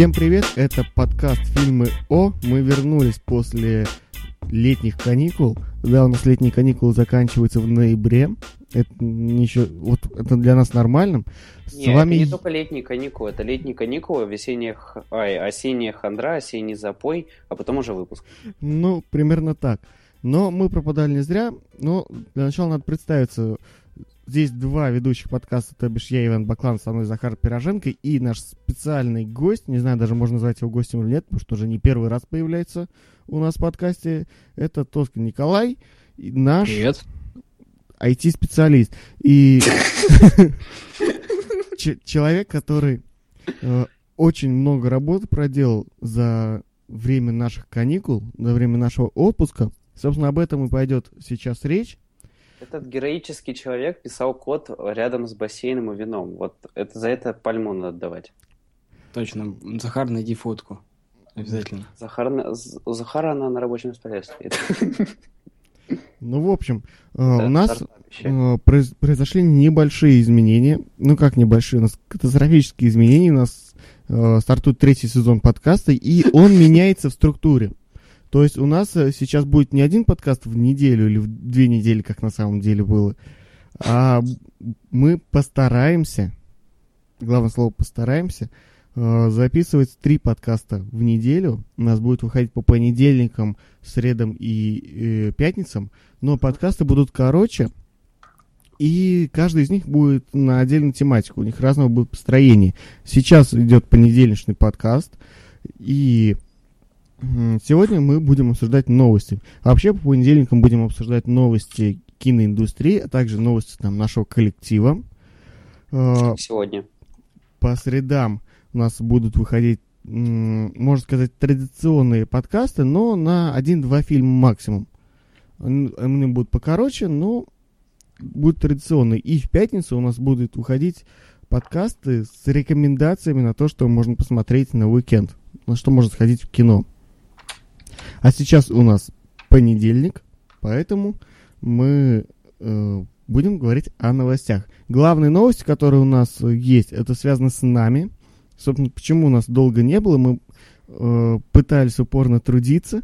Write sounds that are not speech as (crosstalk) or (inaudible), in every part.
Всем привет, это подкаст «Фильмы О». Мы вернулись после летних каникул. Да, у нас летние каникулы заканчиваются в ноябре. Это еще, вот это для нас нормальным. С Нет, вами... это не только летние каникулы, это летние каникулы, весенние, ай, осенняя хандра, осенний запой, а потом уже выпуск. Ну, примерно так. Но мы пропадали не зря. Но для начала надо представиться. Здесь два ведущих подкаста, то бишь я, Иван Баклан, со мной Захар Пироженко и наш специальный гость, не знаю, даже можно назвать его гостем или нет, потому что уже не первый раз появляется у нас в подкасте, это Тоскин Николай, наш Привет. IT-специалист. И (laughs) человек, который э, очень много работы проделал за время наших каникул, за время нашего отпуска. Собственно, об этом и пойдет сейчас речь. Этот героический человек писал код рядом с бассейном и вином. Вот это за это пальму надо отдавать. Точно. Захар, найди фотку. Обязательно. Захар, у Захара она на рабочем столе стоит. (laughs) Ну, в общем, э, у нас э, произошли небольшие изменения. Ну, как небольшие? У нас катастрофические изменения. У нас э, стартует третий сезон подкаста, и он (laughs) меняется в структуре. То есть у нас э, сейчас будет не один подкаст в неделю или в две недели, как на самом деле было, а мы постараемся, главное слово постараемся, э, записывать три подкаста в неделю. У нас будет выходить по понедельникам, средам и э, пятницам, но подкасты будут короче, и каждый из них будет на отдельную тематику. У них разного будет построение. Сейчас идет понедельничный подкаст, и Сегодня мы будем обсуждать новости. Вообще по понедельникам будем обсуждать новости киноиндустрии, а также новости там, нашего коллектива. А, Сегодня. По средам у нас будут выходить, можно сказать, традиционные подкасты, но на один-два фильма максимум. Они будут покороче, но будут традиционные. И в пятницу у нас будут выходить подкасты с рекомендациями на то, что можно посмотреть на уикенд, на что можно сходить в кино. А сейчас у нас понедельник, поэтому мы э, будем говорить о новостях. Главные новости, которые у нас есть, это связано с нами. Собственно, почему у нас долго не было, мы э, пытались упорно трудиться.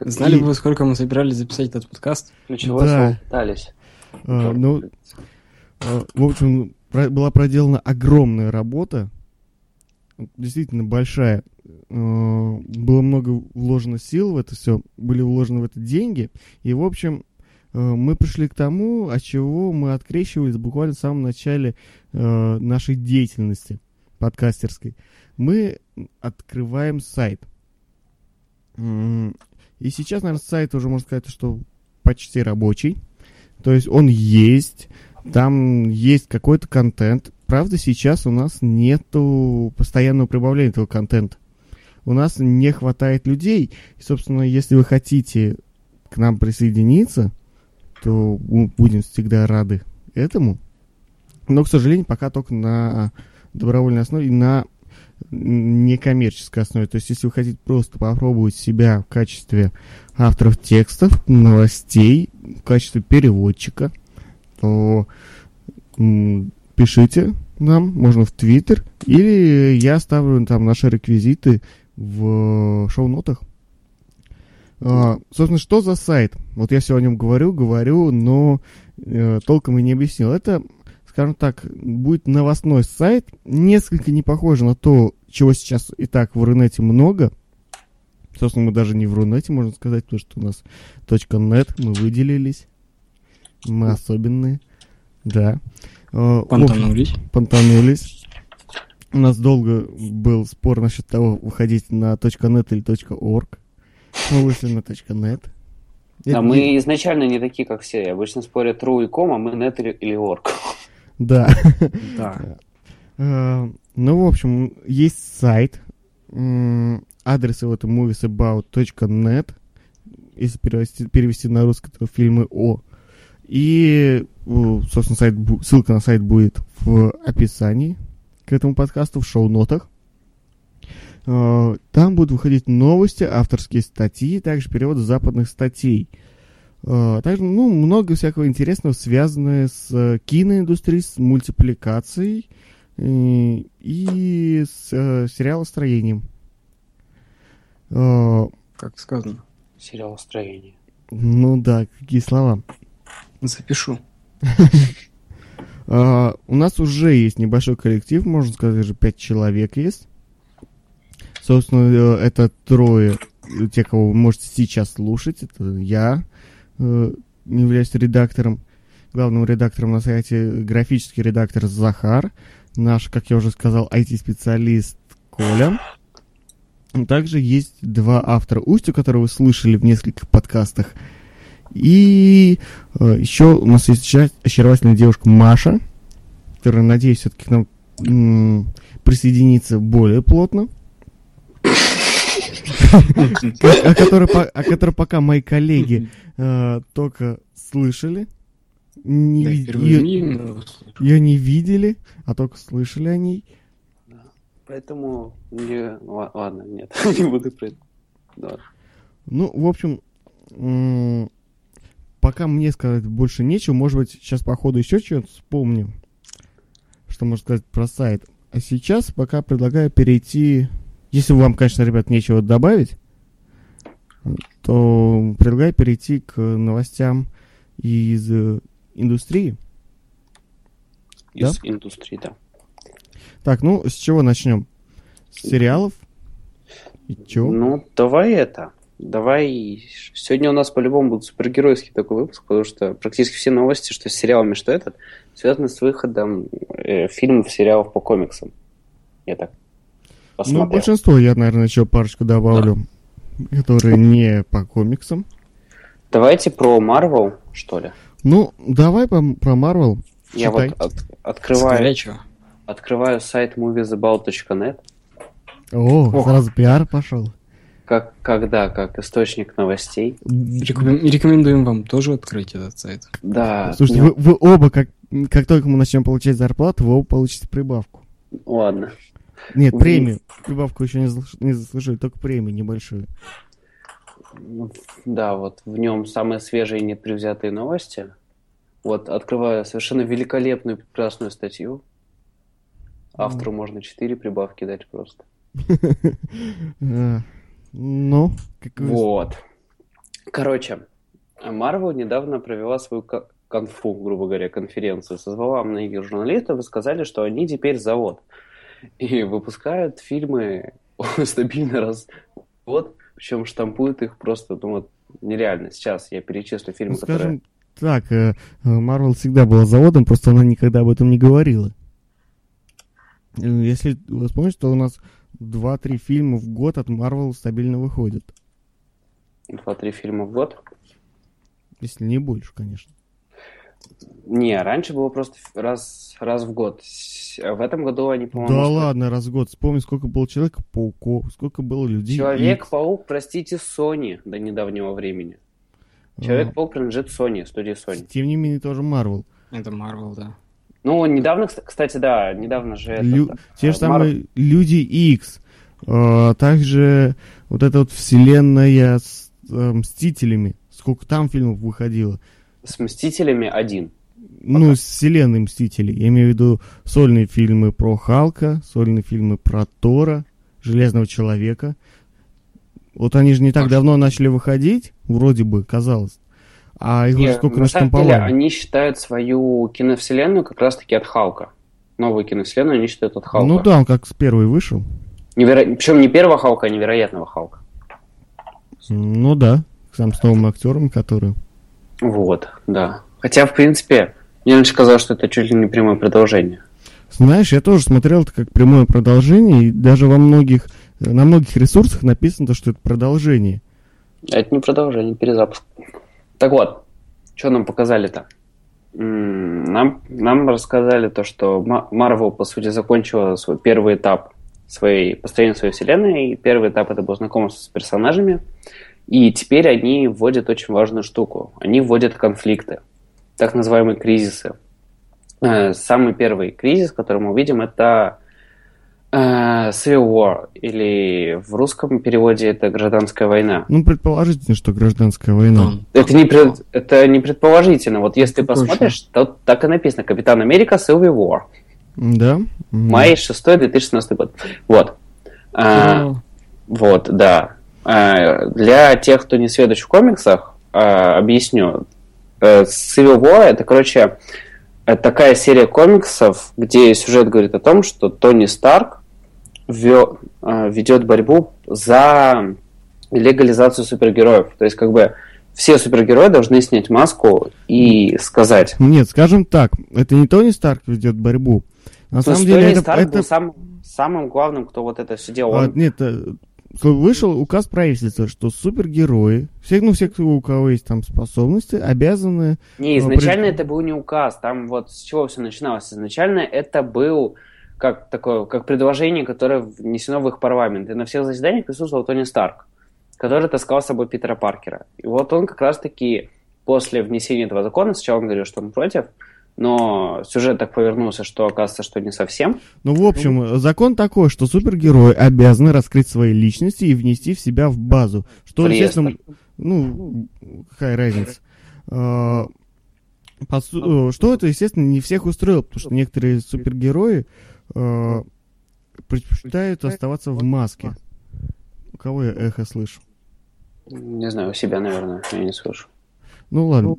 Знали бы вы, сколько мы собирались записать этот подкаст? Ключевое да. слово пытались. А, ну, а, в общем, про, была проделана огромная работа, действительно большая. Э, было много вложено сил в это все, были вложены в это деньги. И, в общем, э, мы пришли к тому, от чего мы открещивались буквально в самом начале э, нашей деятельности подкастерской. Мы открываем сайт. И сейчас, наверное, сайт уже можно сказать, что почти рабочий. То есть он есть, там есть какой-то контент. Правда, сейчас у нас нету постоянного прибавления этого контента у нас не хватает людей. И, собственно, если вы хотите к нам присоединиться, то мы будем всегда рады этому. Но, к сожалению, пока только на добровольной основе на некоммерческой основе. То есть, если вы хотите просто попробовать себя в качестве авторов текстов, новостей, в качестве переводчика, то пишите нам, можно в Твиттер, или я оставлю там наши реквизиты в шоу-нотах. А, собственно, что за сайт? Вот я все о нем говорю, говорю, но э, толком и не объяснил. Это, скажем так, будет новостной сайт, несколько не похоже на то, чего сейчас и так в Рунете много. Собственно, мы даже не в Рунете, можно сказать, потому что у нас .нет, мы выделились. Мы особенные. Да. А, понтанулись. Понтанулись. У нас долго был спор насчет того, выходить на .net или .org. Мы вышли на .net. Это а не... мы изначально не такие, как все. Обычно спорят true и com, а мы net или, или org. (laughs) Да. Да. А, ну, в общем, есть сайт. Адрес его это moviesabout.net. Если перевести, перевести на русский, то фильмы о. И, собственно, сайт, ссылка на сайт будет в описании к этому подкасту в шоу-нотах. А, там будут выходить новости, авторские статьи, также переводы западных статей. А, также, ну, много всякого интересного, связанное с киноиндустрией, с мультипликацией и с э, сериалостроением. Э, как сказано? Сериалостроение. Ну да, какие слова. Запишу. (laughs) Uh, у нас уже есть небольшой коллектив, можно сказать, даже пять человек есть. Собственно, э, это трое, те, кого вы можете сейчас слушать. Это я, uh, являюсь редактором, главным редактором на сайте, графический редактор Захар, наш, как я уже сказал, IT-специалист Коля. Также есть два автора Устью, которые вы слышали в нескольких подкастах. И э, еще у нас есть очаровательная девушка Маша, которая, надеюсь, все-таки к нам м- присоединится более плотно. О которой пока мои коллеги э, только слышали. Ее не видели, а только слышали о ней. Поэтому не... Ладно, нет, (laughs) не буду про это. Ну, в общем, пока мне сказать больше нечего. Может быть, сейчас по ходу еще что-то вспомню, что можно сказать про сайт. А сейчас пока предлагаю перейти... Если вам, конечно, ребят, нечего добавить, то предлагаю перейти к новостям из индустрии. Из да? индустрии, да. Так, ну, с чего начнем? С сериалов? И чего? Ну, давай это. Давай. Сегодня у нас по-любому будет супергеройский такой выпуск, потому что практически все новости, что с сериалами, что этот, связаны с выходом э, фильмов, сериалов по комиксам. Я так посмотрел. Ну, большинство я, наверное, еще парочку добавлю, да. которые не по комиксам. Давайте про Марвел, что ли? Ну, давай по, про Марвел. Я вот от, открываю, открываю сайт moviesabout.net. О, Ох. сразу пиар пошел. Как, когда, как источник новостей. Рекомендуем вам тоже открыть этот сайт. Да. Слушайте, вы, вы оба, как, как только мы начнем получать зарплату, вы оба получите прибавку. Ладно. Нет, премию. Прибавку еще не, не заслужили, только премию небольшую. Да, вот в нем самые свежие и непревзятые новости. Вот открываю совершенно великолепную, прекрасную статью. Автору можно 4 прибавки дать просто. (laughs) Ну, Вот. Короче, Marvel недавно провела свою конфу, грубо говоря, конференцию. Созвала многих журналистов и сказали, что они теперь завод. И выпускают фильмы (laughs) стабильно раз в год, причем штампуют их просто, ну вот, нереально. Сейчас я перечислю фильмы, ну, скажем которые... так, э, Marvel всегда была заводом, просто она никогда об этом не говорила. Э, если вы вспомните, то у нас 2-3 фильма в год от Marvel стабильно выходят. 2-3 фильма в год? Если не больше, конечно. Не, раньше было просто раз, раз в год. В этом году они, по-моему... Да ладно, раз в год. Вспомни, сколько было Человека-пауков, сколько было людей. Человек-паук, простите, Sony до недавнего времени. Человек-паук принадлежит Sony, студии Sony. Тем не менее, тоже Marvel. Это Marvel, да. Ну, недавно, кстати, да, недавно же... Лю... Это, Те же самые Люди X, а, также вот эта вот вселенная с э, Мстителями. Сколько там фильмов выходило? С Мстителями один. Ну, Пока. с вселенной Мстителей. Я имею в виду сольные фильмы про Халка, сольные фильмы про Тора, Железного Человека. Вот они же не так давно начали выходить, вроде бы, казалось. А их уже сколько на самом деле, они считают свою киновселенную как раз-таки от Халка. Новую киновселенную они считают от Халка. Ну да, он как с первой вышел. Неверо... Причем не первого Халка, а невероятного Халка. Ну да, сам с новым актером, который... Вот, да. Хотя, в принципе, я раньше сказал, что это чуть ли не прямое продолжение. Знаешь, я тоже смотрел это как прямое продолжение, и даже во многих, на многих ресурсах написано, что это продолжение. Это не продолжение, перезапуск. Так вот, что нам показали-то? Нам, нам рассказали то, что Marvel, по сути, закончила свой первый этап своей, построения своей вселенной. И первый этап это был знакомство с персонажами. И теперь они вводят очень важную штуку. Они вводят конфликты, так называемые кризисы. Э, самый первый кризис, который мы увидим, это Civil War, или в русском переводе это гражданская война. Ну, предположительно, что гражданская война. Это не, пред, это не предположительно. Вот если ты посмотришь, то так и написано. Капитан Америка Civil War. Да. Май 6 2016 год. Вот. А, вот, да. А, для тех, кто не сведущ в комиксах, а, объясню. Civil War это, короче, такая серия комиксов, где сюжет говорит о том, что Тони Старк вё, а, ведет борьбу за легализацию супергероев. То есть, как бы, все супергерои должны снять маску и сказать. Нет, скажем так, это не Тони Старк ведет борьбу. На Ну, самом Тони деле это, Старк это- был сам- самым главным, кто вот это все делал. а, Он- нет, э, вышел указ правительства, что супергерои, все, ну все, кто- у кого есть там способности, обязаны. Не, Ну, изначально при- это был не указ, там вот с чего все начиналось. Изначально это был как такое, как предложение, которое внесено в их парламент. И на всех заседаниях присутствовал Тони Старк, который таскал с собой Питера Паркера. И вот он как раз-таки после внесения этого закона, сначала он говорил, что он против, но сюжет так повернулся, что оказывается, что не совсем. Ну, в общем, закон такой, что супергерои обязаны раскрыть свои личности и внести в себя в базу. Что, Реестр. естественно, ну, какая разница. А, су- э, Что это, естественно, не всех устроило, потому что некоторые супергерои э, предпочитают оставаться в маске. У кого я эхо слышу? Не знаю, у себя, наверное, я не слышу. Ну ладно.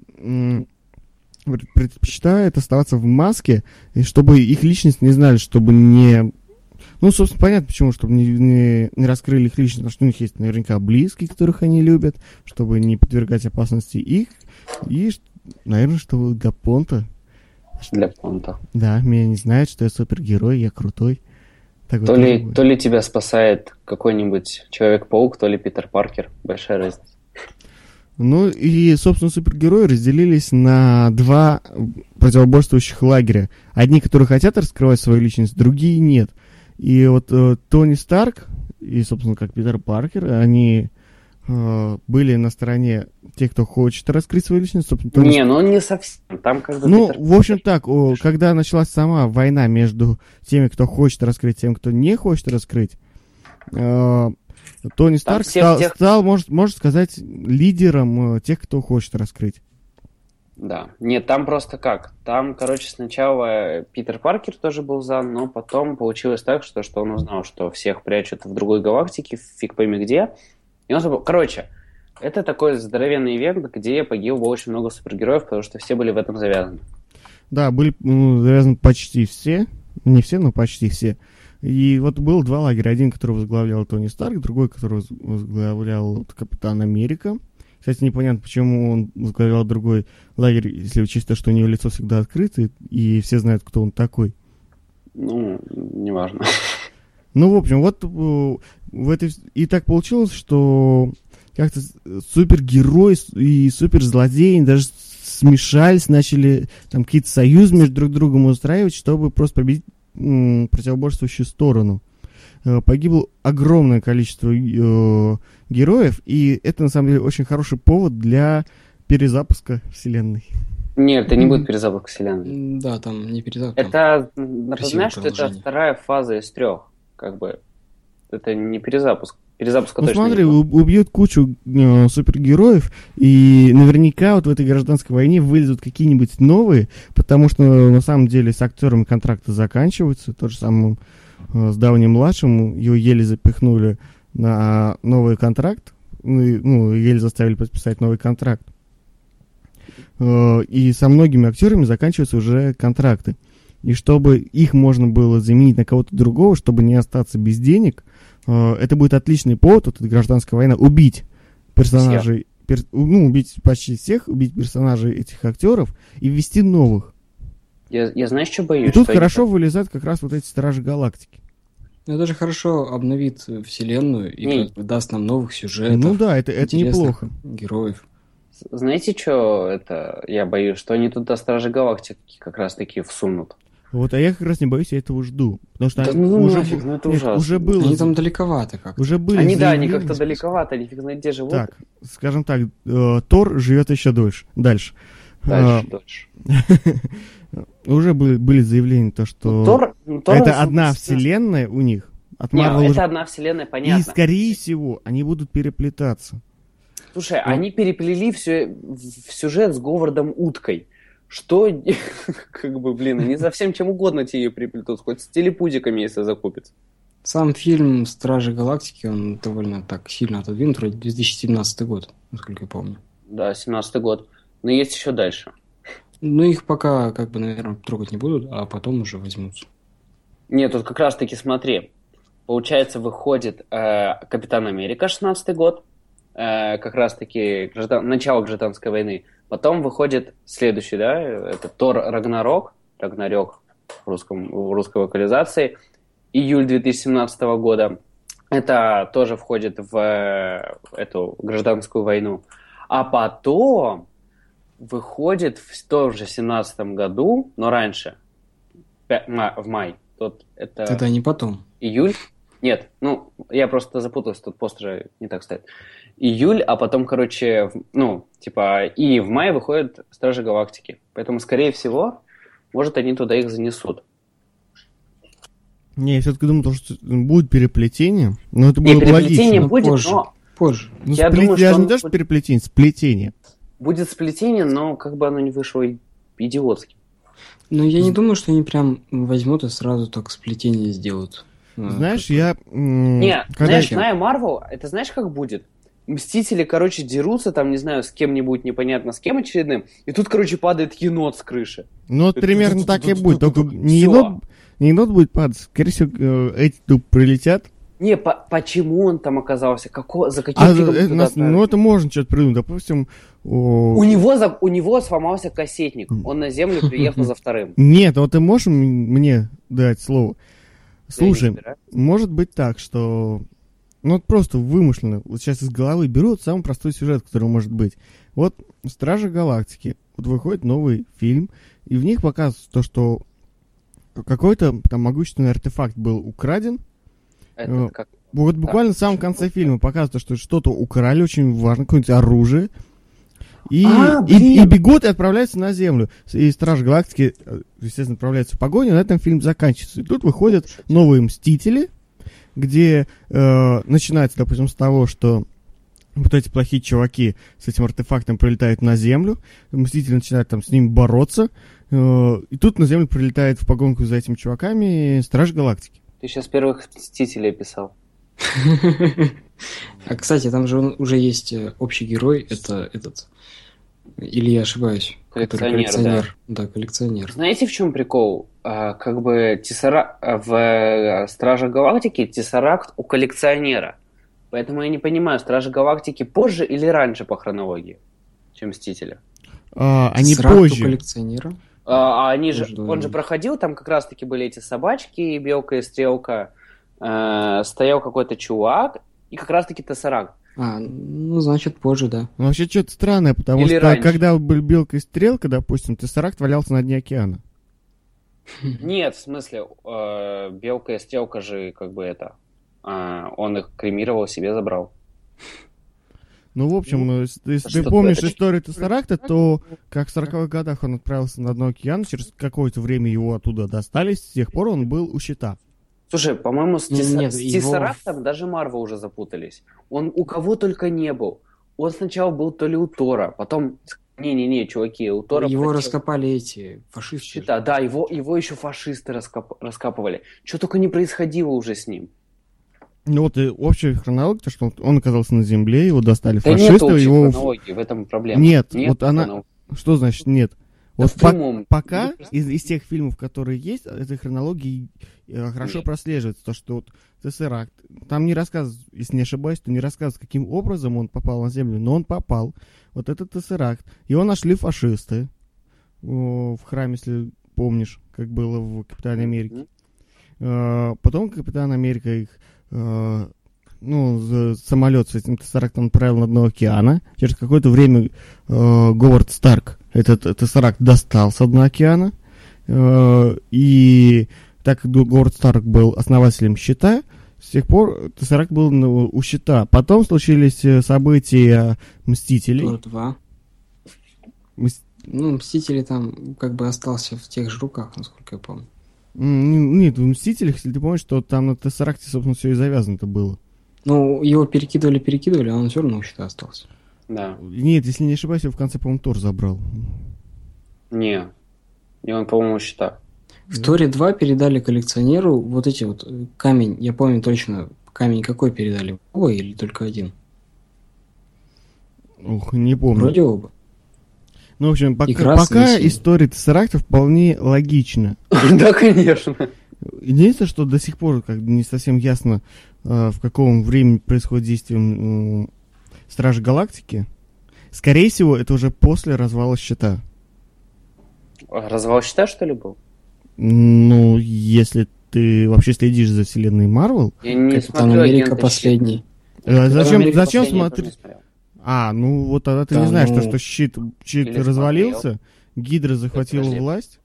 Пред- Предпочитают оставаться в маске, и чтобы их личность не знали, чтобы не... Ну, собственно, понятно, почему, чтобы не, не, не раскрыли их личность, потому что у них есть наверняка близкие, которых они любят, чтобы не подвергать опасности их, и, наверное, чтобы для понта, Для понта. да, меня не знают, что я супергерой, я крутой. Так вот То тоже ли, то ли тебя спасает какой-нибудь Человек-паук, то ли Питер Паркер. Большая разница. Ну и, собственно, супергерои разделились на два противоборствующих лагеря. Одни, которые хотят раскрывать свою личность, другие нет. И вот э, Тони Старк и, собственно, как Питер Паркер, они были на стороне тех, кто хочет раскрыть свою личность. Собственно, Тони Не, ну не совсем. Там как бы ну, Питер в общем так, о, когда началась сама война между теми, кто хочет раскрыть, тем, кто не хочет раскрыть, э, Тони Старк стал, тех- стал, может, можно сказать, лидером э, тех, кто хочет раскрыть. Да. Нет, там просто как? Там, короче, сначала Питер Паркер тоже был за, но потом получилось так, что, что он узнал, что всех прячут в другой галактике, фиг пойми где. И он забыл. Короче, это такой здоровенный ивент, где погибло очень много супергероев, потому что все были в этом завязаны. Да, были ну, завязаны почти все, не все, но почти все. И вот было два лагеря. Один, который возглавлял Тони Старк, другой, который воз- возглавлял Капитан Америка. Кстати, непонятно, почему он возглавлял другой лагерь, если учесть то, что у него лицо всегда открыто, и все знают, кто он такой. Ну, неважно. (laughs) Ну, в общем, вот э, в этой... И так получилось, что как-то супергерой и суперзлодеи даже смешались, начали там какие-то союзы между друг другом устраивать, чтобы просто победить м, противоборствующую сторону. Э, Погибло огромное количество э, героев, и это, на самом деле, очень хороший повод для перезапуска вселенной. Нет, это не будет перезапуск вселенной. Да, там не перезапуск. там Это, напоминаю, что это вторая фаза из трех. Как бы, это не перезапуск. Перезапуска Ну точно смотри, не будет. у- убьют кучу э, супергероев, и наверняка вот в этой гражданской войне вылезут какие-нибудь новые, потому что на самом деле с актерами контракты заканчиваются. То же самое э, с давним младшим, его еле запихнули на новый контракт, ну, и, ну, еле заставили подписать новый контракт. Э, И со многими актерами заканчиваются уже контракты. И чтобы их можно было заменить на кого-то другого, чтобы не остаться без денег, э, это будет отличный повод, вот эта гражданская война, убить персонажей, пер- ну, убить почти всех, убить персонажей этих актеров и ввести новых. Я, я знаешь, что боюсь? И тут хорошо вылезают как раз вот эти Стражи Галактики. Ну, Это же хорошо обновит вселенную и Не. как бы даст нам новых сюжетов. ну да, это, это неплохо. Героев. Знаете, что это? Я боюсь, что они тут до Стражи Галактики как раз таки всунут. Вот, а я как раз не боюсь, я этого жду. Потому что Да они- ну уже, нафиг, ну это нет, ужасно. уже было, Они там далековато как. уже были Они, да, они как-то далековато, они фиг знает где живут. Так, скажем так, э, Тор живет еще дольше. Дальше. Дальше, А, дальше. (laughs) уже были, были заявления, то, что Ну, Тор- ну, Тор это одна вселенная у них. От Не, Marvel это уже- одна вселенная, И, понятно. скорее всего, они будут переплетаться. Слушай, Ну. они переплели все в сюжет с Говардом Уткой. Что, (laughs) как бы, блин, они за всем чем угодно тебе ее приплетут, хоть с телепузиками, если закупится. Сам фильм «Стражи Галактики», он довольно так сильно отодвинут, вроде 2017 год, насколько я помню. Да, 17 год. Но есть еще дальше. Ну, их пока, как бы, наверное, трогать не будут, а потом уже возьмутся. Нет, тут как раз-таки смотри. Получается, выходит э, Капитан Америка 16 год, э, как раз-таки граждан... начало гражданской войны. Потом выходит следующий, да, это Тор Рагнарок, Рагнарёк в, русском, в русской локализации, июль 2017 года. Это тоже входит в э, эту гражданскую войну. А потом выходит в том же 17 году, но раньше, в май. Тут это... Это не потом. Июль? Нет, ну, я просто запутался, тут пост же не так стоит. Июль, а потом, короче, ну, типа, и в мае выходят Стражи Галактики. Поэтому, скорее всего, может, они туда их занесут. Не, я все-таки думал, что будет переплетение, но это не, было переплетение логично. будет, позже. но... Позже. Ну, я сплет... думаю, что даже он не то, что будет- переплетение, сплетение. Будет сплетение, но как бы оно не вышло идиотским. Но я не думаю, что они прям возьмут и сразу так сплетение сделают. А, Знаешь, как- я... Не, когда знаешь, еще- зная Марвел, это знаешь, как будет? Мстители, короче, дерутся там, не знаю, с кем-нибудь, непонятно с кем очередным, и тут, короче, падает енот с крыши. Ну, вот Это примерно так и будет. Только не енот, не енот будет падать, скорее всего, э, эти тут прилетят. Не, по- почему он там оказался? Како, за каким А, э, туда нас- ну, это можно что-то придумать. Допустим, о, У него, за- у него сломался кассетник. Он на землю приехал за вторым. (laughs) Нет, вот ты можешь мне дать слово? Слушай, может быть так, что... Ну, вот просто вымышленно. Вот сейчас из головы берут самый простой сюжет, который может быть. Вот «Стражи Галактики». Вот выходит новый фильм, и в них показывают то, что какой-то там могущественный артефакт был украден. Это как... Вот буквально в самом конце фильма показывают, что что-то украли, очень важно, какое-нибудь оружие. И, А, и, и бегут и отправляются на Землю. И Страж Галактики, э, естественно, отправляются в погоню, на этом фильм заканчивается. И тут выходят новые Мстители, где э, начинается, допустим, с того, что вот эти плохие чуваки с этим артефактом прилетают на Землю, Мстители начинают там с ними бороться, э, и тут на Землю прилетает в погонку за этими чуваками Страж Галактики. Ты сейчас первых Мстителей описал. (laughs) А, кстати, там же он- уже есть э, общий герой, это этот... Или я ошибаюсь? Который Коллекционер, Да, коллекционер. Знаете, в чем прикол? А, как бы Тессера... а, в э, Стражах Галактики Тессеракт у коллекционера. Поэтому я не понимаю, Стражи Галактики позже или раньше по хронологии, чем Мстители? А, они Срак у позже. коллекционера. А, а они же, Между он же проходил, там как раз-таки были эти собачки, белка и стрелка, э, стоял какой-то чувак, и как раз-таки Тессеракт. А, ну, значит, позже, да. Ну, вообще что-то странное, потому Или что раньше. когда был Белка и Стрелка, допустим, Тессеракт валялся на дне океана. (laughs) Нет, в смысле, э, белка и стрелка же как бы это, э, он их кремировал, себе забрал. Ну, в общем, с- если ты помнишь это? историю Тессеракта, то как в 40-х годах он отправился на дно океана, через какое-то время его оттуда достали, с тех пор он был у щита. Слушай, по-моему, с, Не- Тесса- нет, с его- даже Марвел уже запутались. Он у кого только не был. Он сначала был то ли у Тора, потом... Не-не-не, чуваки, у Тора... Его против- раскопали эти фашисты. Щита, да, его, его еще фашисты раскоп- раскапывали. Что только не происходило уже с ним. Ну вот и общая хронология, то, что он- оказался на земле, его достали Да нет фашисты, общей его... хронологии, в этом проблема. Нет, вот она-. Что значит нет? Да Вот в по- прямом. пока из, из тех фильмов, которые есть, этой хронологии э, хорошо Нет. прослеживается, то, что вот Тессеракт, там не рассказывают, если не ошибаюсь, то не рассказывают, каким образом он попал на Землю, но он попал. Вот этот Тессеракт. Его нашли фашисты о, в храме, если помнишь, как было в Капитане Америки. Мгм. Э, Потом Капитан Америка их, э, ну, самолет с этим Тессерактом отправил на дно океана. Через какое-то время э, Говард Старк этот Тессеракт достал с дна океана. Э, И так как Говард Старк был основателем щита, с тех пор Тессеракт был на- у щита. Потом случились э, события Мстителей. Тор 2. Мс- Ну, Мстители там как бы остался в тех же руках, насколько я помню. Нет, в Мстителях, если ты помнишь, что там на Тессеракте, собственно, все и завязано-то было. Ну, его перекидывали-перекидывали, а он все равно у щита остался. Да. Нет, если не ошибаюсь, его в конце, по-моему, Тор забрал. Не, и он, по-моему, счета. В Торе 2 передали коллекционеру вот эти вот э, камень, я помню точно, камень какой передали, оба или только один? Ух, не помню. Вроде оба. Ну, в общем, пока, пока история Тессеракта вполне логична. (laughs) Да, конечно. Единственное, что до сих пор как не совсем ясно, э, в каком времени происходит действие Стражи Галактики. Скорее всего, это уже после развала щита. Развал щита, что ли, был? Ну, если ты вообще следишь за вселенной Марвел. Я не Капитан Америка последний. А, зачем, Америка зачем смотреть? А, ну вот тогда ты да, не знаешь, ну... то, что щит, щит развалился, смотрел. Гидра захватила власть.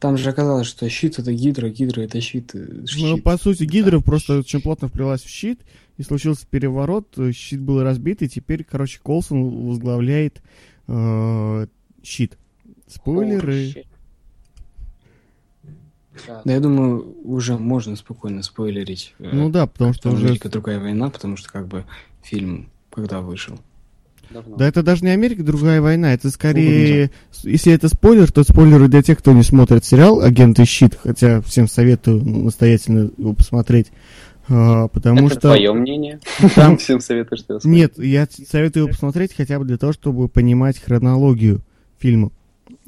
Там же оказалось, что щит это гидра, гидра это щит. Э, щит. Ну, по сути, гидра да, просто очень плотно вплелась в щит, и случился переворот, э, щит был разбит, и теперь, короче, Колсон возглавляет э, щит. Спойлеры. Да. да, я думаю, уже можно спокойно спойлерить. Ну да, потому что уже... Америка другая война, потому что как бы фильм когда вышел. Давно. Да это даже не Америка, другая война. Это скорее... Если это спойлер, то спойлеры для тех, кто не смотрит сериал «Агенты щит», хотя всем советую настоятельно его посмотреть. А, потому это что... твое мнение? (laughs) Там... (laughs) Всем советую, что его Нет, я советую его посмотреть хотя бы для того, чтобы понимать хронологию фильма,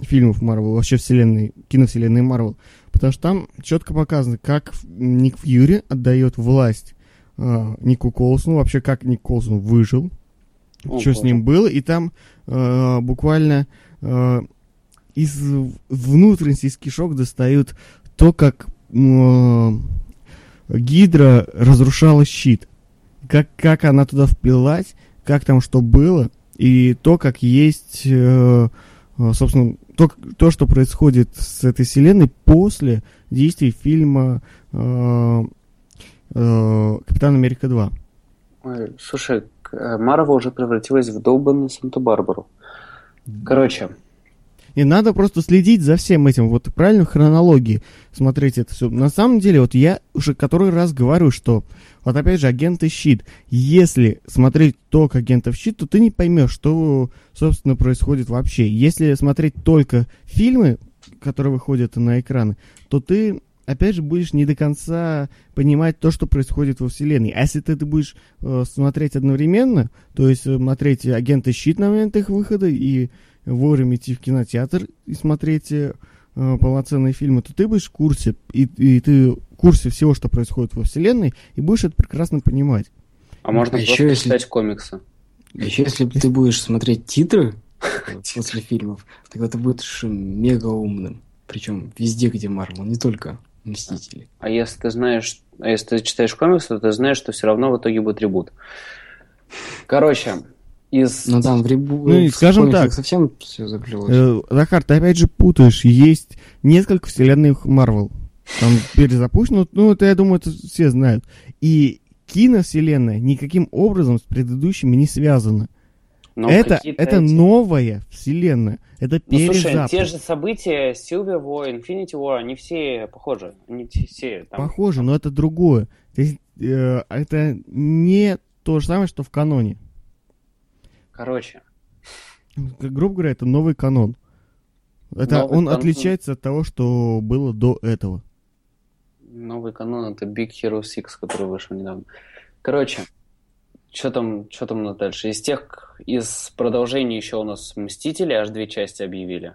фильмов Марвел, вообще вселенной, киновселенной Марвел. Потому что там четко показано, как Ник Фьюри отдает власть э, Нику Колсону, вообще как Ник Колсон выжил, о, что с ним было, и там э, буквально э, из внутренности, из кишок достают то, как э, Гидра разрушала щит, как, как она туда впилась, как там что было, и то, как есть, э, собственно, то, то, что происходит с этой вселенной после действий фильма э, э, Капитан Америка 2. Ой, слушай, Марва уже превратилась в долбанную Санта-Барбару. Короче. И надо просто следить за всем этим, вот правильно в хронологии смотреть это все. На самом деле, вот я уже который раз говорю, что вот опять же агенты щит. Если смотреть только агентов щит, то ты не поймешь, что, собственно, происходит вообще. Если смотреть только фильмы, которые выходят на экраны, то ты опять же, будешь не до конца понимать то, что происходит во Вселенной. А если ты это будешь э, смотреть одновременно, то есть э, смотреть агенты щит на момент их выхода и вовремя идти в кинотеатр и смотреть э, полноценные фильмы, то ты будешь в курсе, и, и ты в курсе всего, что происходит во Вселенной, и будешь это прекрасно понимать. А можно а просто еще если... читать комиксы. А еще если ты будешь смотреть титры (laughs) после фильмов, тогда ты будешь мега умным. Причем везде, где Марвел, не только Мстители. А если ты знаешь, а если ты читаешь комиксы, то ты знаешь, что все равно в итоге будет ребут. Короче, из... Ну там в ребу... Ну, скажем так. Совсем все заплелось. Э, Захар, ты опять же путаешь. Есть несколько вселенных Марвел. Там перезапущено. Ну, это, я думаю, это все знают. И киновселенная никаким образом с предыдущими не связана. Но это, это эти... новая вселенная. Это ну, слушай, те же события Silver War, Infinity War, они все похожи. Они все там... Похожи, но это другое. То есть, э, это не то же самое, что в каноне. Короче. Грубо говоря, это новый канон. Это новый он канон... отличается от того, что было до этого. Новый канон это Big Hero 6, который вышел недавно. Короче, что там, что там у нас дальше? Из тех, из продолжений еще у нас Мстители, аж две части объявили.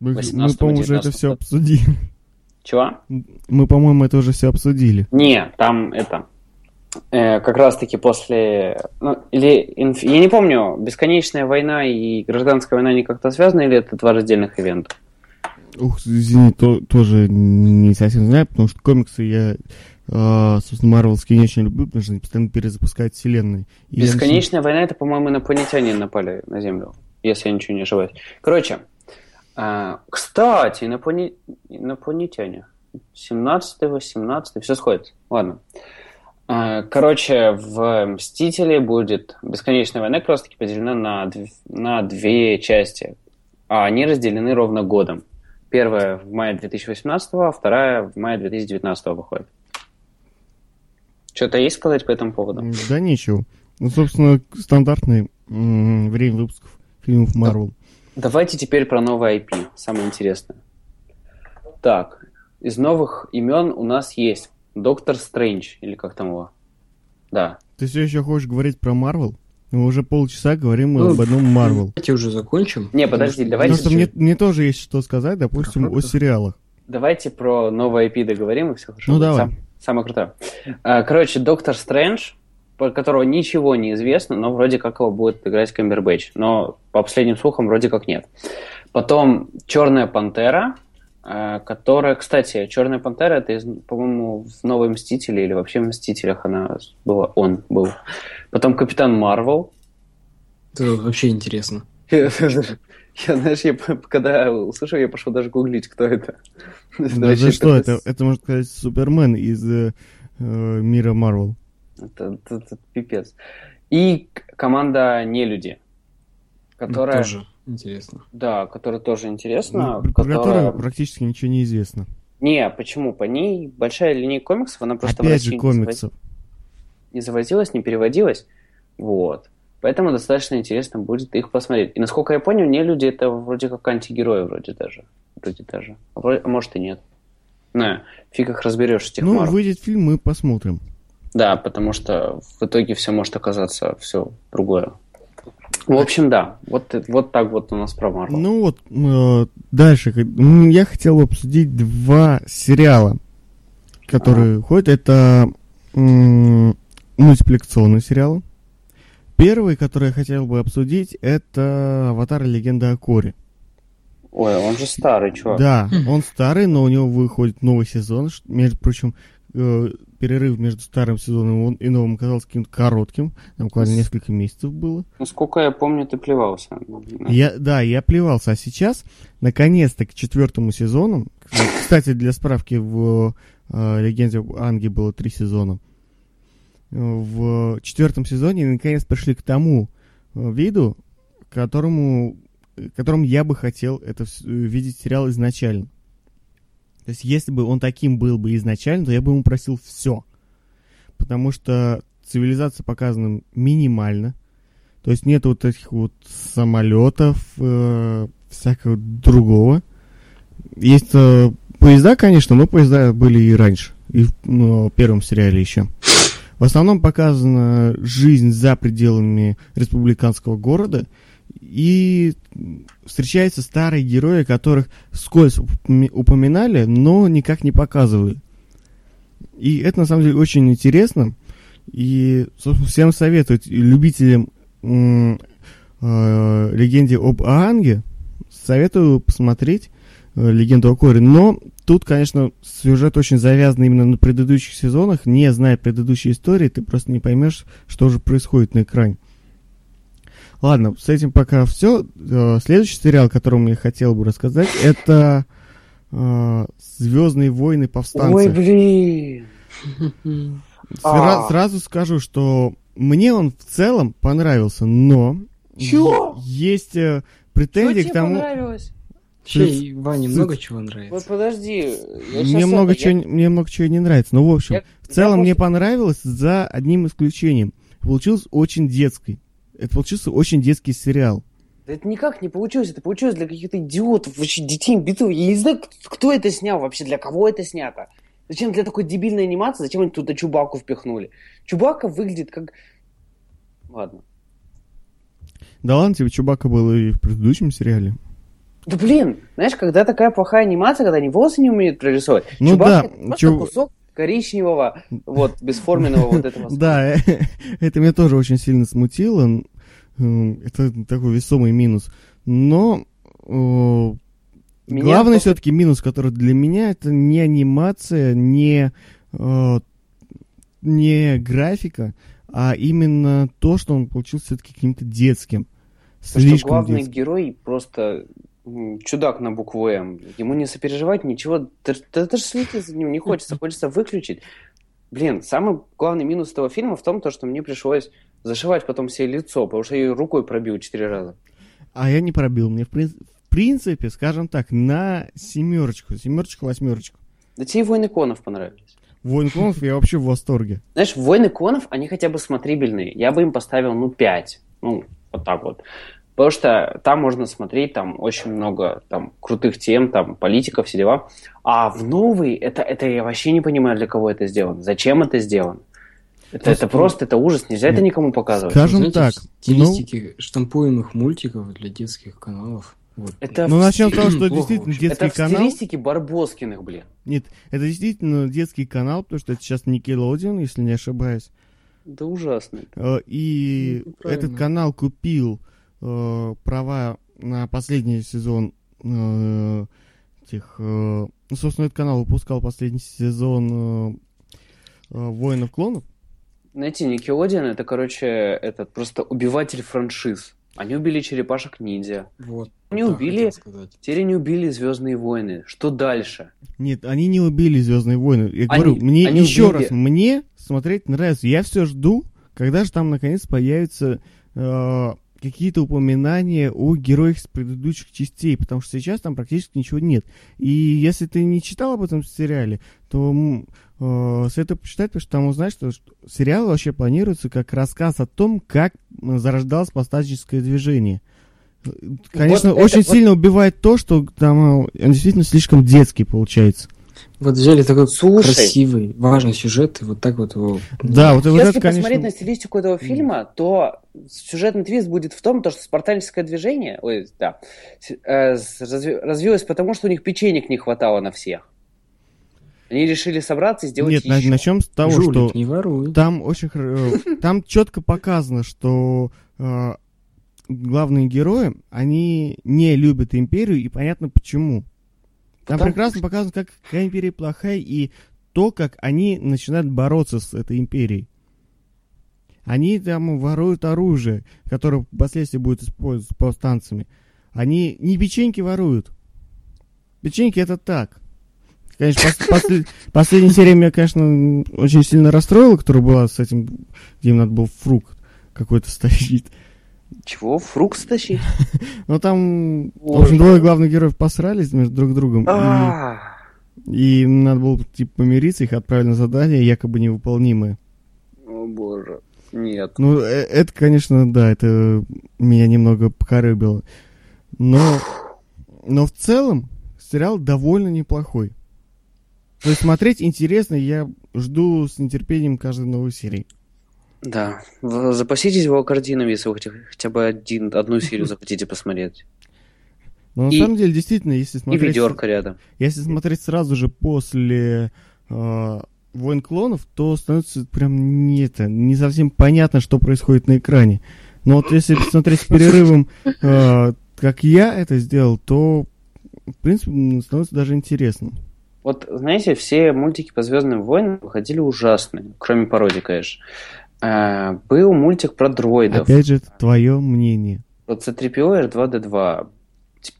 Мы, мы по-моему, уже это все обсудили. Чего? Мы, по-моему, это уже все обсудили. Не, там это... Э, как раз-таки после... Ну, или... Инф, я не помню, Бесконечная война и Гражданская война, они как-то связаны, или это два раздельных ивента? Ух, извини, то, тоже не совсем знаю, потому что комиксы я Uh, собственно, марвелские не очень люблю, потому что они постоянно перезапускают вселенные. И Бесконечная начну... война, это, по-моему, инопланетяне напали на Землю, если я ничего не ошибаюсь. Короче, uh, кстати, иноплане... инопланетяне. 17-18, все сходит. Ладно. Uh, короче, в Мстителе будет Бесконечная война как раз таки поделена на, дв... на две части. А они разделены ровно годом. Первая в мае 2018, а вторая в мае 2019 выходит. Что-то есть сказать по этому поводу? Да ничего. Ну, собственно, стандартное время выпусков фильмов Марвел. Давайте теперь про новый IP, самое интересное. Так, из новых имен у нас есть Доктор Стрэндж, или как там его? Да. Ты все еще хочешь говорить про Марвел? Мы уже полчаса говорим ну, об одном Марвел. Давайте уже закончим. Не, подожди, давайте... Потому что мне, мне тоже есть что сказать, допустим, о сериалах. Давайте про новый IP договорим, и все хорошо. Ну, давай. Сам, самое крутое. А, короче, Доктор Стрэндж, про которого ничего не известно, но вроде как его будет играть Камбербэтч. Но по последним слухам вроде как нет. Потом Черная Пантера, которая, кстати, Черная Пантера, это, по-моему, в Новой Мстителе или вообще в Мстителях она была, он был. Потом Капитан Марвел. Это вообще интересно. (laughs) Я, знаешь, я, когда услышал, я пошел даже гуглить, кто это. (laughs) Да за что? Это, это, можно сказать, Супермен из э, мира Марвел. Это, это, это пипец. И команда Нелюди, которая... Тоже интересно. Да, которая тоже интересна. Ну, которая... Про которую практически ничего не известно. Не, почему? По ней большая линия комиксов, она просто Опять же комиксов. Не завозилась, не переводилась. Вот. Поэтому достаточно интересно будет их посмотреть. И насколько я понял, не люди это вроде как антигерои вроде даже. Вроде даже. А, а может и нет. На, фиг их разберешь тех Ну, выйдет фильм, мы посмотрим. Да, потому что в итоге все может оказаться все другое. В общем, да, вот, вот так вот у нас про Марвел. Ну вот, э, дальше. Я хотел обсудить два сериала, которые а. ходят. Это мультипликационные сериалы. Первый, который я хотел бы обсудить, это «Аватар. Легенда о Коре». Ой, он же старый, чувак. Да, он старый, но у него выходит новый сезон. Между прочим, э, перерыв между старым сезоном и новым оказался каким-то коротким. Там буквально несколько месяцев было. Насколько я помню, ты плевался. Я, да, я плевался. А сейчас, наконец-то, к четвертому сезону... Кстати, для справки, в э, «Легенде Анги» было три сезона в четвертом сезоне наконец пришли к тому э, виду, которому, которым я бы хотел это видеть сериал изначально. То есть, если бы он таким был бы изначально, то я бы ему просил все. Потому что цивилизация показана минимально. То есть нет вот этих вот самолетов, э, всякого другого. Есть э, поезда, конечно, но поезда были и раньше. И в ну, первом сериале еще. В основном показана жизнь за пределами республиканского города, и встречаются старые герои, которых вскользь упоминали, но никак не показывали. И это на самом деле очень интересно. И, собственно, всем советую любителям э, легенде об Аанге, советую посмотреть э, легенду о Коре. Но тут, конечно, сюжет очень завязан именно на предыдущих сезонах. Не зная предыдущей истории, ты просто не поймешь, что же происходит на экране. Ладно, с этим пока все. Э, следующий сериал, о котором я хотел бы рассказать, (laughs) это э, Звездные войны повстанцы. Ой, блин! Сра- а. Сразу скажу, что мне он в целом понравился, но Чё? есть э, претензии Что к тому. Понравилось? Вообще, Ване много чего нравится. Вот подожди. Мне много, это, чего, я... мне много чего не нравится. Но, ну, в общем, я, в целом я мне понравилось за одним исключением. Получился очень детский. Это получился очень детский сериал. Да это никак не получилось. Это получилось для каких-то идиотов, вообще детей битвы. Я не знаю, кто это снял вообще, для кого это снято. Зачем для такой дебильной анимации, зачем они туда Чубаку впихнули? Чубака выглядит как... Ладно. Да ладно, тебе Чубака был и в предыдущем сериале. Да блин, знаешь, когда такая плохая анимация, когда они волосы не умеют прорисовать, ну, Чубака да, просто Чуб... кусок коричневого, вот, бесформенного вот этого. (laughs) Да, (laughs) это меня тоже очень сильно смутило. Это такой весомый минус. Но главный все-таки минус, который для меня, это не анимация, не, не графика, а именно то, что он получился все-таки каким-то детским. Слишком что главный детским. герой просто чудак на букву М. Ему не сопереживать ничего. Это же следить за ним не (laughs) хочется. Хочется выключить. Блин, самый главный минус этого фильма в том, то, что мне пришлось зашивать потом себе лицо, потому что я ее рукой пробил четыре раза. А я не пробил. Мне, в, принципе, в принципе, скажем так, на семерочку, семерочку, восьмерочку. Да тебе «Войны конов» понравились. «Войны конов» я вообще в восторге. (laughs) Знаешь, «Войны конов», они хотя бы смотрибельные. Я бы им поставил, ну, пять. Ну, вот так вот. Потому что там можно смотреть, там очень много там крутых тем, там политиков, все дела. А в новый, это, это я вообще не понимаю, для кого это сделано. Зачем это сделано? Это, это просто, это ужас, нельзя это никому показывать. Скажем Знаете, так. Стилистики ну... штампуемых мультиков для детских каналов. Вот. Это ну, начнем с того, что действительно детский это канал. Это в стилистике Барбоскиных, блин. Нет, это действительно детский канал, потому что это сейчас Никелодион, если не ошибаюсь. Да ужасно. Э, и ну, этот канал купил э, права на последний сезон э, тех... Э, ну, собственно, этот канал выпускал последний сезон э, э, Воинов клонов. Знаете, Никелодиан это, короче, этот просто убиватель франшиз. Они убили черепашек ниндзя. Вот. Они убили. Теперь они убили Звездные войны. Что дальше? Нет, они не убили Звездные войны. Я они, говорю, мне они еще убили... раз, мне смотреть нравится. Я все жду, когда же там наконец появится э, какие-то упоминания о героях с предыдущих частей, потому что сейчас там практически ничего нет. И если ты не читал об этом сериале, то э, советую почитать, потому что там узнаешь, что сериал вообще планируется как рассказ о том, как зарождалось постаческое движение. Конечно, вот очень это, сильно вот... убивает то, что там он действительно слишком детский получается. Вот взяли такой Слушай, красивый, важный сюжет, и вот так вот его... Да, вот, Если вот это, посмотреть конечно... на стилистику этого фильма, то сюжетный твист будет в том, то, что спартаническое движение ой, да, э, развилось потому, что у них печенек не хватало на всех. Они решили собраться и сделать Нет, еще. начнем с того, Жулик, что не воруй. там очень э, там четко показано, что э, главные герои, они не любят империю, и понятно почему. Там Потому... прекрасно показано, как какая империя плохая, и то, как они начинают бороться с этой империей. Они там воруют оружие, которое впоследствии будет использоваться повстанцами. Они не печеньки воруют. Печеньки это так. Конечно, пос послед (laughs) последняя серия меня, конечно, очень сильно расстроила, которая была с этим, где им надо был фрукт какой-то стащить. Чего? Фрукт стащить? (laughs) Ну там, в общем, двое главных героев посрались между друг другом. А. И надо было, типа, помириться, их отправили на задание, якобы невыполнимое. О боже, нет. Ну, э, это, конечно, да, это меня немного покорыбило. Но, но в целом сериал довольно неплохой. То есть смотреть интересно, я жду с нетерпением каждой новой серии. Да. Запаситесь волокординами, если вы хотя бы один, одну серию (laughs) захотите посмотреть. Но на и, самом деле, действительно, если смотреть... И ведерко рядом. Если смотреть сразу же после э, Войн клонов, то становится прям не, это, не совсем понятно, что происходит на экране. Но вот если посмотреть с перерывом, (laughs) э, как я это сделал, то, в принципе, становится даже интересно. Вот, знаете, все мультики по Звездным войнам выходили ужасные, кроме пародии, конечно. Э, был мультик про дроидов. Опять же, твое мнение. Вот C-3PO R2-D2.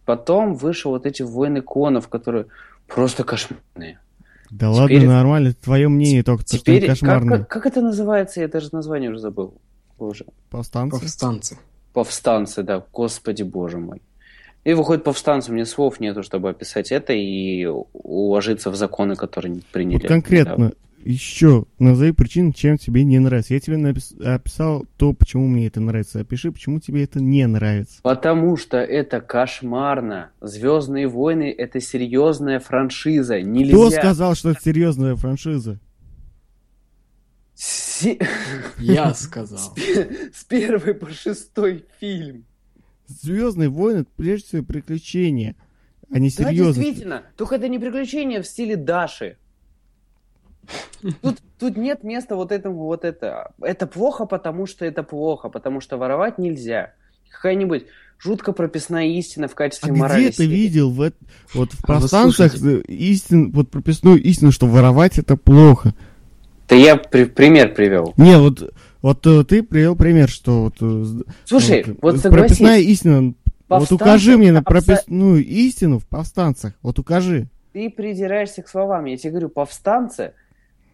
Потом вышел вот эти войны конов, которые просто кошмарные. Да теперь... ладно, нормально, твое мнение только, теперь... что кошмарное. Как, как, как это называется? Я даже название уже забыл. Уже. Повстанцы? Повстанцы. Повстанцы, да, господи боже мой. И выходит повстанцы, у меня слов нету, чтобы описать это и уложиться в законы, которые приняли. Вот конкретно, да еще назови причину, чем тебе не нравится. Я тебе напис... описал то, почему мне это нравится. Опиши, почему тебе это не нравится. Потому что это кошмарно. Звездные войны это серьезная франшиза. Нельзя... Кто сказал, что это серьезная франшиза? Си... Я (laughs) сказал. С первой по шестой фильм. Звездные войны, прежде всего, приключения. Они а серьезные. Да, действительно. Только это не приключения в стиле Даши. (laughs) Тут, тут нет места вот этому вот это. Это плохо, потому что это плохо, потому что воровать нельзя. Какая-нибудь жутко прописная истина в качестве а морали. где ты видел в, вот в повстанцах а истин, вот прописную истину, что воровать это плохо? Да я при, пример привел. Не, вот, вот э, ты привел пример, что вот... Э, Слушай, вот, вот согласись. Прописная истина. Вот укажи мне на прописную истину в повстанцах. Вот укажи. Ты придираешься к словам. Я тебе говорю, повстанцы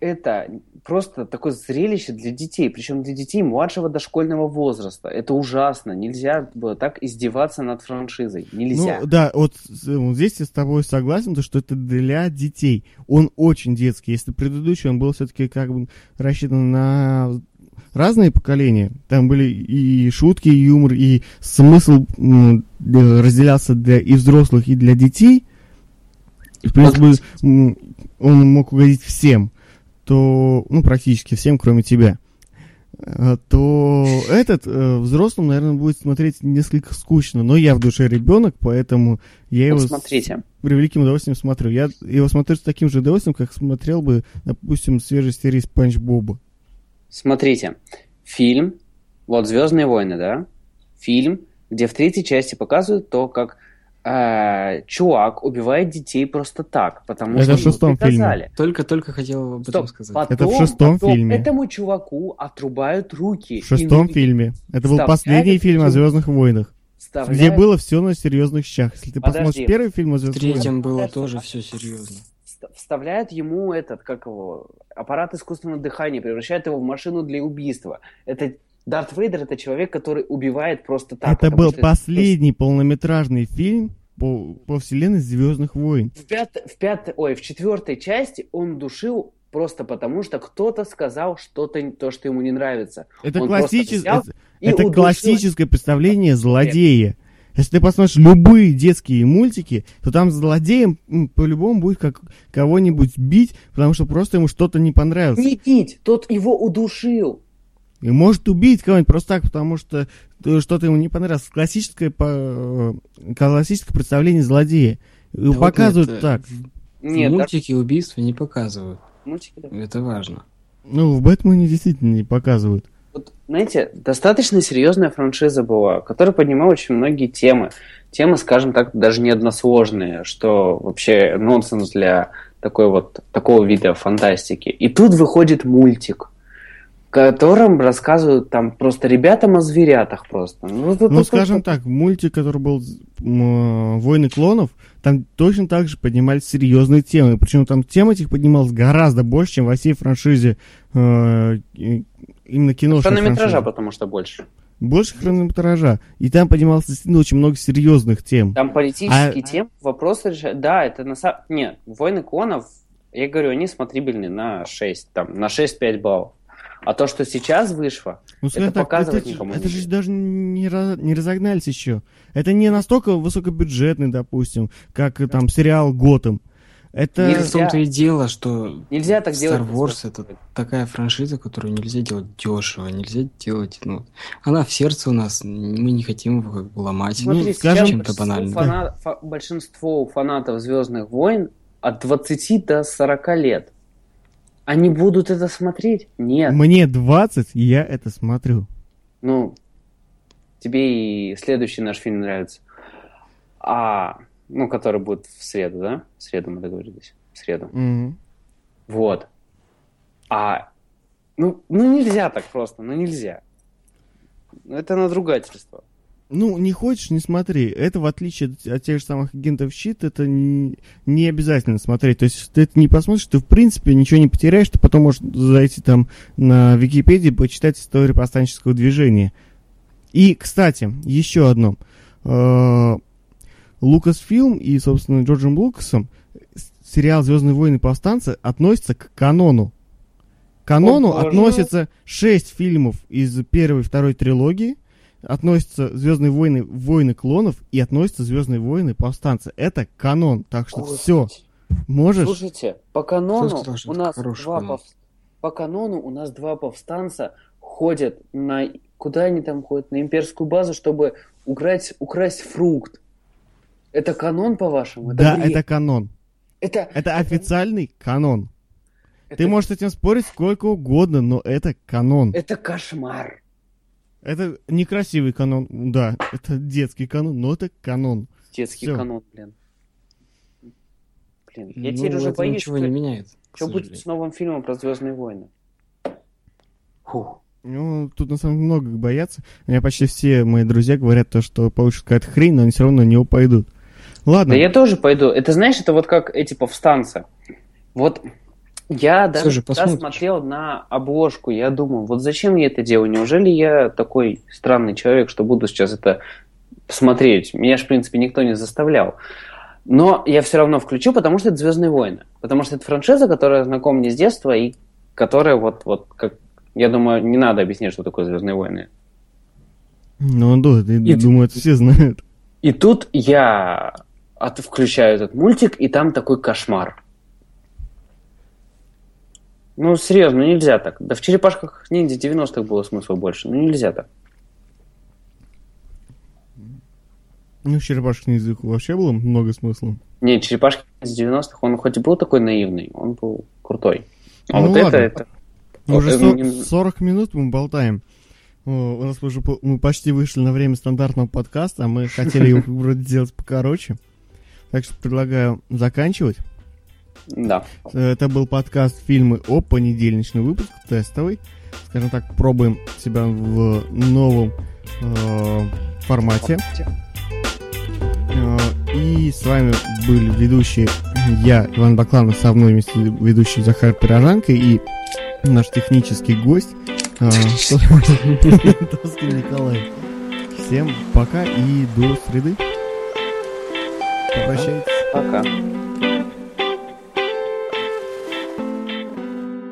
это просто такое зрелище для детей, причем для детей младшего дошкольного возраста. Это ужасно. Нельзя было так издеваться над франшизой. Нельзя. Ну, да, вот, вот здесь я с тобой согласен, то, что это для детей. Он очень детский. Если предыдущий, он был все-таки как бы рассчитан на разные поколения. Там были и шутки, и юмор, и смысл разделялся для и взрослых, и для детей. В принципе, он мог угодить всем. То, ну, практически всем, кроме тебя. А, то этот э, взрослым, наверное, будет смотреть несколько скучно. Но я в душе ребенок, поэтому я вот его смотрите. с превеликим удовольствием смотрю. Я его смотрю с таким же удовольствием, как смотрел бы, допустим, свежей серии Спанч Боба. Смотрите, фильм, вот «Звездные войны», да? Фильм, где в третьей части показывают то, как э, чувак убивает детей просто так, потому это что в шестом фильме. Только-только хотел об этом Стоп, сказать. Потом, это в шестом потом фильме. Этому чуваку отрубают руки. В шестом и... фильме. Это был Вставляет последний фильм о Звездных войнах. Вставляет... Где было все на серьезных щах. Если ты Подожди. посмотришь первый фильм о В Звездных войнах, третьем было тоже все серьезно. вст- Вставляют ему этот, как его, аппарат искусственного дыхания, превращают его в машину для убийства. Это Дарт Вейдер это человек, который убивает просто так. это был что- последний полнометражный фильм по, по вселенной Звездных войн. В пятой, в пятой, ой, в четвертой части он душил просто потому, что кто-то сказал что-то то, что ему не нравится. Это, классичес- это, это классическое представление злодея. Если ты посмотришь любые детские мультики, то там злодеем по-любому будет как кого-нибудь бить, потому что просто ему что-то не понравилось. Не бить, тот его удушил. И может убить кого-нибудь просто так, потому что э, что-то ему не понравилось. Классическое, по, э, классическое представление злодея. Да вот показывают нет, так. В Нет, Дарт- мультике убийства не показывают. мультики, да. Это важно. Ну, в Бэтмене действительно не показывают. Вот, знаете, достаточно серьезная франшиза была, которая поднимала очень многие темы. Темы, скажем так, даже не односложные, что вообще нонсенс для такой вот, такого вида фантастики. И тут выходит мультик, котором рассказывают там просто ребятам о зверятах просто. Ну, Ну, тут- скажем так, мультик, который был м, «Войны клонов», там точно так же поднимались серьезные темы. Причем там тем этих поднималась гораздо больше, чем во всей франшизе э, именно киношной Хронометража, франшизы. потому что больше. Больше хронометража. И там поднималось действительно очень много серьезных тем. Там политические А- темы, вопросы решают. Да, это на самом... Нет, «Войны клонов», я говорю, они смотрибельны на 6, там, на 6-5 баллов. А то, что сейчас вышло, Ну, скажем Это так, показывать это, никому это не же будет. даже не, ra- не разогнались еще. Это не настолько высокобюджетный, допустим, как э, там сериал «Готэм». Это... Нельзя. В том-то и дело, что нельзя так делать. Star Wars это такая франшиза, которую нельзя делать дешево, нельзя делать, ну, она в сердце у нас, мы не хотим его как бы ломать. Ну, Смотри, скажем, сейчас чем-то большинство, банальным. фана- фа- большинство фанатов Звездных войн от 20 до 40 лет. Они будут это смотреть? Нет. Мне 20, и я это смотрю. Ну, тебе и следующий наш фильм нравится. А, ну, который будет в среду, да? В среду мы договорились. В среду. Мгм. Вот. А, ну, ну нельзя так просто, ну нельзя. Это надругательство. Ну, не хочешь, не смотри. Это, в отличие от, тех же самых агентов щит, это не, не обязательно смотреть. То есть, ты это не посмотришь, ты, в принципе, ничего не потеряешь. Ты потом можешь зайти там на Википедии, почитать историю повстанческого движения. И, кстати, еще одно. Лукасфилм и, собственно, Джорджем Лукасом сериал «Звездные войны. Повстанцы» относится к канону. К канону О, относятся шесть фильмов из первой и второй трилогии, относятся Звездные войны, войны клонов и относятся Звездные войны повстанцы. Это канон. Так что все. Можешь. Слушайте, по канону сказал, что у это нас два канон? пов- по канону у нас два повстанца ходят на куда они там ходят на имперскую базу, чтобы украсть украсть фрукт. Это канон по-вашему? Это Да, бред. это канон. это Это официальный канон. это, Ты можешь с этим спорить сколько угодно, но это канон. это кошмар. Это некрасивый канон, да, это детский канон, но это канон. Детский Всё. канон, блин. Блин, я Ну, теперь уже боюсь, ничего что, не меняет. что будет с новым фильмом про Звездные войны. Фух. Ну, тут на самом деле много боятся. У меня почти все мои друзья говорят то, что получится какая-то хрень, но они все равно на него пойдут. Ладно. Да я тоже пойду. Это знаешь, это вот как эти повстанцы. Вот я даже же, посмотришь. смотрел на обложку, я думал, вот зачем я это делаю? Неужели я такой странный человек, что буду сейчас это смотреть? Меня же, в принципе, никто не заставлял. Но я все равно включу, потому что это Звездные войны. Потому что это франшиза, которая знакома мне с детства и которая вот, вот как Я думаю, не надо объяснять, что такое Звездные войны. Ну, да, и, думаю, это все знают. И тут я от, включаю этот мультик, и там такой кошмар. Ну, серьезно, нельзя так. Да в черепашках ниндзя 90-х было смысла больше. Ну, нельзя так. Ну, в черепашках ниндзя вообще было много смысла. Не, черепашки из 90-х, он хоть и был такой наивный, он был крутой. А ну, вот ладно. это, это... Уже 40 минут мы болтаем. У нас уже мы почти вышли на время стандартного подкаста, а мы хотели его (laughs) вроде сделать покороче. Так что предлагаю заканчивать. Да. Это был подкаст фильмы о понедельничный выпуск, тестовый. Скажем так, пробуем себя в новом э, формате. Э, и с вами были ведущие я, Иван Бакланов, со мной вместе ведущий Захар Пирожанка и наш технический гость э, Николай. Всем пока и до среды. Попрощайтесь. Пока.